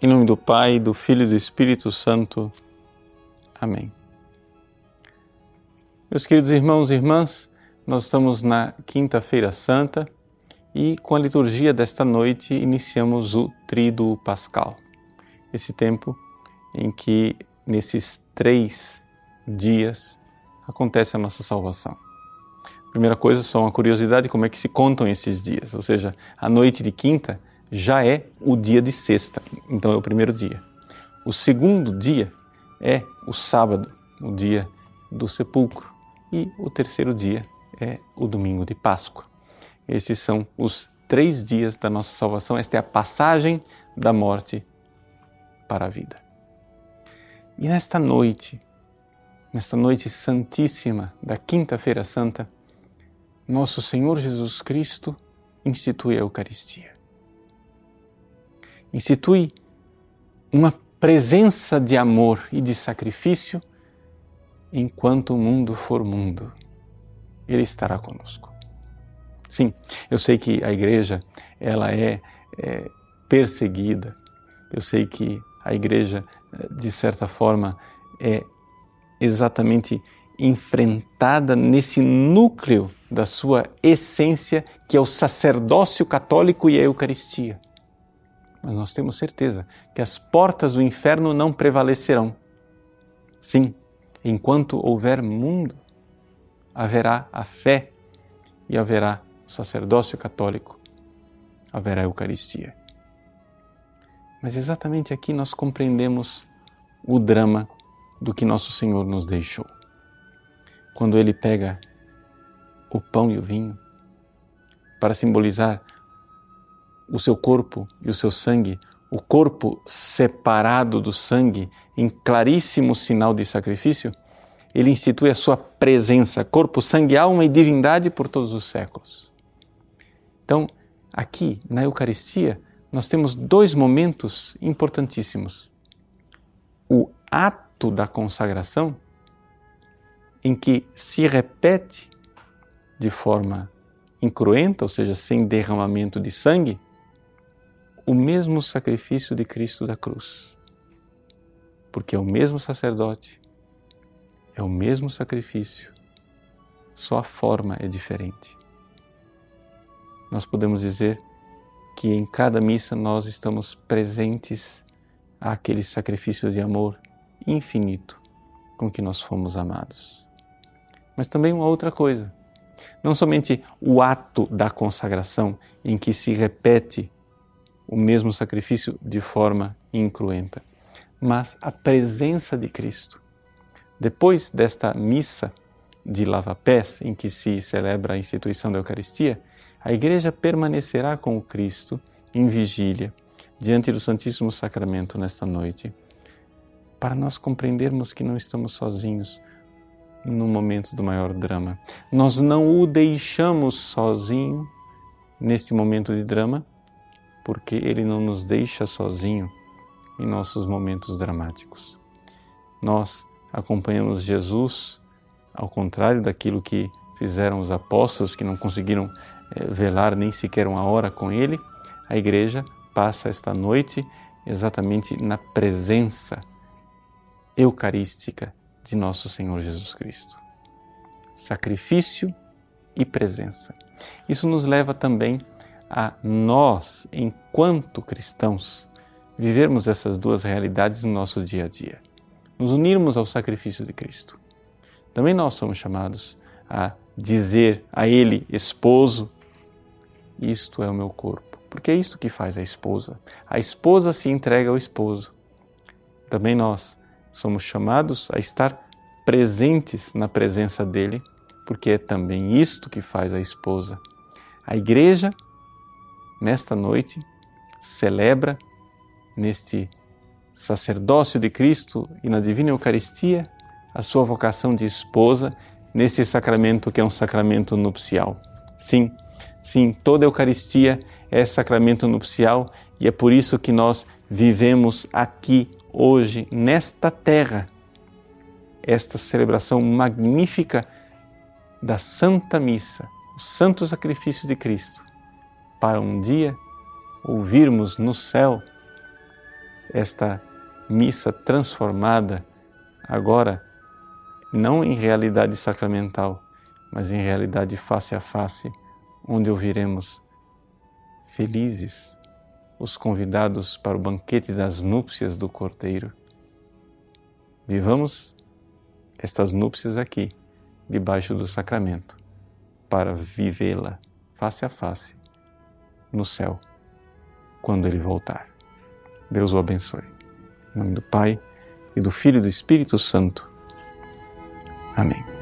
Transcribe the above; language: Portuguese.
Em nome do Pai, do Filho e do Espírito Santo. Amém. Meus queridos irmãos e irmãs, nós estamos na Quinta-feira Santa e com a liturgia desta noite iniciamos o Tríduo Pascal. Esse tempo em que, nesses três dias, acontece a nossa salvação. Primeira coisa, só uma curiosidade, como é que se contam esses dias? Ou seja, a noite de quinta já é o dia de sexta, então é o primeiro dia. O segundo dia é o sábado, o dia do sepulcro. E o terceiro dia é o domingo de Páscoa. Esses são os três dias da nossa salvação. Esta é a passagem da morte para a vida. E nesta noite, nesta noite santíssima da Quinta-feira Santa, nosso Senhor Jesus Cristo institui a Eucaristia institui uma presença de amor e de sacrifício enquanto o mundo for mundo. Ele estará conosco. Sim, eu sei que a igreja ela é, é perseguida. Eu sei que a igreja, de certa forma, é exatamente enfrentada nesse núcleo da sua essência, que é o sacerdócio católico e a Eucaristia mas nós temos certeza que as portas do inferno não prevalecerão. Sim, enquanto houver mundo, haverá a fé e haverá o sacerdócio católico, haverá a Eucaristia. Mas exatamente aqui nós compreendemos o drama do que nosso Senhor nos deixou. Quando ele pega o pão e o vinho para simbolizar o seu corpo e o seu sangue, o corpo separado do sangue, em claríssimo sinal de sacrifício, ele institui a sua presença, corpo, sangue, alma e divindade por todos os séculos. Então, aqui na Eucaristia, nós temos dois momentos importantíssimos. O ato da consagração, em que se repete de forma incruenta, ou seja, sem derramamento de sangue, o mesmo sacrifício de Cristo da cruz. Porque é o mesmo sacerdote, é o mesmo sacrifício, só a forma é diferente. Nós podemos dizer que em cada missa nós estamos presentes àquele sacrifício de amor infinito com que nós fomos amados. Mas também uma outra coisa, não somente o ato da consagração em que se repete o mesmo sacrifício de forma incruenta, mas a presença de Cristo. Depois desta missa de lava-pés, em que se celebra a instituição da Eucaristia, a Igreja permanecerá com o Cristo em vigília diante do Santíssimo Sacramento nesta noite, para nós compreendermos que não estamos sozinhos no momento do maior drama. Nós não o deixamos sozinho nesse momento de drama, porque Ele não nos deixa sozinho em nossos momentos dramáticos. Nós acompanhamos Jesus, ao contrário daquilo que fizeram os apóstolos que não conseguiram é, velar nem sequer uma hora com Ele, a igreja passa esta noite exatamente na presença eucarística de nosso Senhor Jesus Cristo. Sacrifício e presença. Isso nos leva também a nós, enquanto cristãos, vivermos essas duas realidades no nosso dia a dia, nos unirmos ao sacrifício de Cristo. Também nós somos chamados a dizer a Ele, esposo, isto é o meu corpo, porque é isto que faz a esposa. A esposa se entrega ao esposo. Também nós somos chamados a estar presentes na presença dele, porque é também isto que faz a esposa. A igreja nesta noite, celebra neste sacerdócio de Cristo e na Divina Eucaristia a sua vocação de esposa nesse sacramento que é um sacramento nupcial. Sim, sim, toda Eucaristia é sacramento nupcial e é por isso que nós vivemos aqui, hoje, nesta terra, esta celebração magnífica da Santa Missa, o Santo Sacrifício de Cristo para um dia ouvirmos no céu esta missa transformada agora não em realidade sacramental, mas em realidade face a face, onde ouviremos felizes os convidados para o banquete das núpcias do Cordeiro. Vivamos estas núpcias aqui, debaixo do sacramento, para vivê-la face a face no céu, quando ele voltar. Deus o abençoe. Em nome do Pai, e do Filho e do Espírito Santo. Amém.